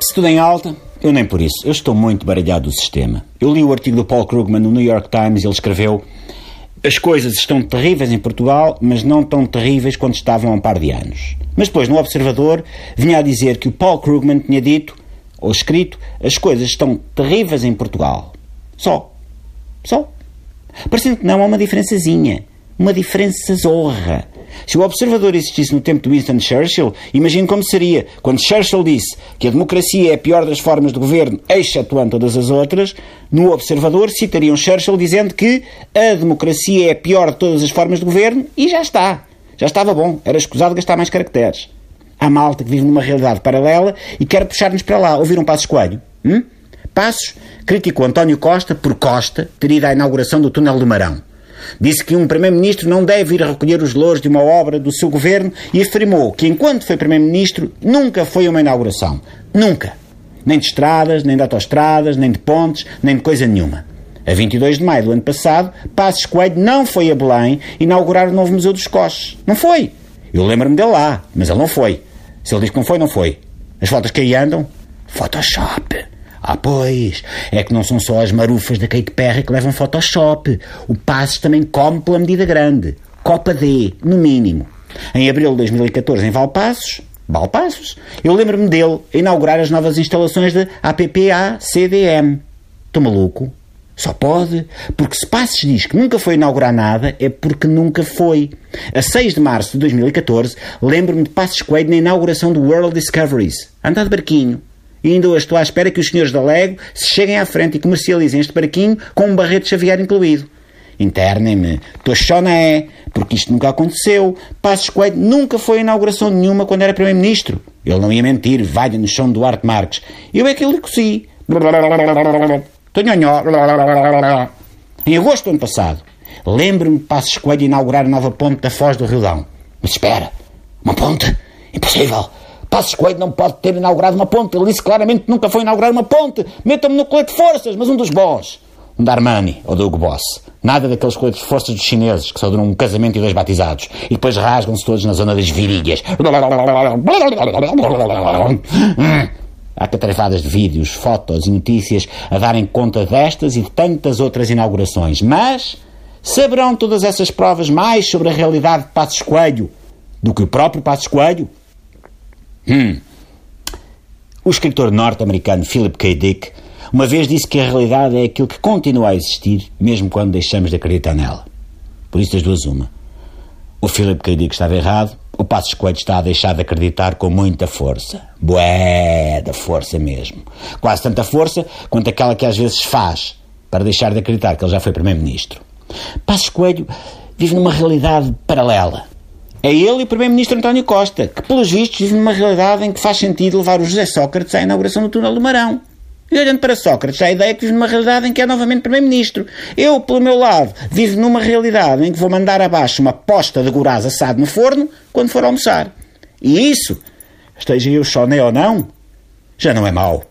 Se tudo em alta, eu nem por isso. Eu estou muito baralhado do sistema. Eu li o artigo do Paul Krugman no New York Times ele escreveu as coisas estão terríveis em Portugal, mas não tão terríveis quando estavam há um par de anos. Mas depois, no Observador, vinha a dizer que o Paul Krugman tinha dito, ou escrito, as coisas estão terríveis em Portugal. Só. Só. Parecendo que não há uma diferençazinha. Uma diferença zorra. Se o observador existisse no tempo de Winston Churchill, imagine como seria quando Churchill disse que a democracia é a pior das formas de governo, excetuando todas as outras. No observador citariam Churchill dizendo que a democracia é a pior de todas as formas de governo e já está. Já estava bom. Era escusado gastar mais caracteres. Há malta que vive numa realidade paralela e quer puxar-nos para lá. Ouviram Passos Coelho? Hum? Passos criticou António Costa por Costa ter ido à inauguração do túnel do Marão. Disse que um Primeiro-Ministro não deve ir recolher os louros de uma obra do seu governo e afirmou que, enquanto foi Primeiro-Ministro, nunca foi uma inauguração. Nunca. Nem de estradas, nem de autoestradas, nem de pontes, nem de coisa nenhuma. A 22 de maio do ano passado, Passos Coelho não foi a Belém inaugurar o novo Museu dos Coches. Não foi. Eu lembro-me dele lá, mas ele não foi. Se ele diz que não foi, não foi. As fotos que aí andam? Photoshop. Ah, pois, é que não são só as marufas da Kate Perry que levam Photoshop. O Passos também come pela medida grande. Copa D, no mínimo. Em abril de 2014, em Valpassos, Valpassos, eu lembro-me dele a inaugurar as novas instalações da APPA-CDM. Estou maluco? Só pode, porque se Passos diz que nunca foi inaugurar nada, é porque nunca foi. A 6 de março de 2014, lembro-me de Passos Coelho na inauguração do World Discoveries. Andar de barquinho. E ainda hoje estou à espera que os senhores da Lego se cheguem à frente e comercializem este barquinho com um barreto Xavier incluído. Internem-me. Estou choné, porque isto nunca aconteceu. Passos Coelho nunca foi a inauguração nenhuma quando era Primeiro-Ministro. Ele não ia mentir, valha no chão do Duarte Marques. Eu é que lhe cossi. Tonhonhó. Em agosto do ano passado, lembro-me Passos Coelho inaugurar a nova ponte da Foz do Rio Dão. Mas espera, uma ponte? Impossível. Passos Coelho não pode ter inaugurado uma ponte. Ele disse claramente que nunca foi inaugurar uma ponte. Metam-me no colete de forças, mas um dos bons. Um da Armani ou do Hugo Boss. Nada daqueles coletes de forças dos chineses que só duram um casamento e dois batizados. E depois rasgam-se todos na zona das virilhas. Há catrafadas de vídeos, fotos e notícias a darem conta destas e de tantas outras inaugurações. Mas saberão todas essas provas mais sobre a realidade de Passos Coelho do que o próprio Passos Coelho? Hum. O escritor norte-americano Philip K. Dick uma vez disse que a realidade é aquilo que continua a existir, mesmo quando deixamos de acreditar nela. Por isso, das duas, uma. O Philip K. Dick estava errado, o Passos Coelho está a deixar de acreditar com muita força. Bué da força mesmo. Quase tanta força quanto aquela que às vezes faz para deixar de acreditar que ele já foi Primeiro-Ministro. Passos Coelho vive numa realidade paralela. É ele e o Primeiro-Ministro António Costa, que, pelos vistos, vive numa realidade em que faz sentido levar o José Sócrates à inauguração do túnel do Marão. E olhando para Sócrates, a ideia que vive numa realidade em que é novamente Primeiro-Ministro. Eu, pelo meu lado, vivo numa realidade em que vou mandar abaixo uma posta de goraz assado no forno quando for almoçar. E isso, esteja eu choné ou não, já não é mau.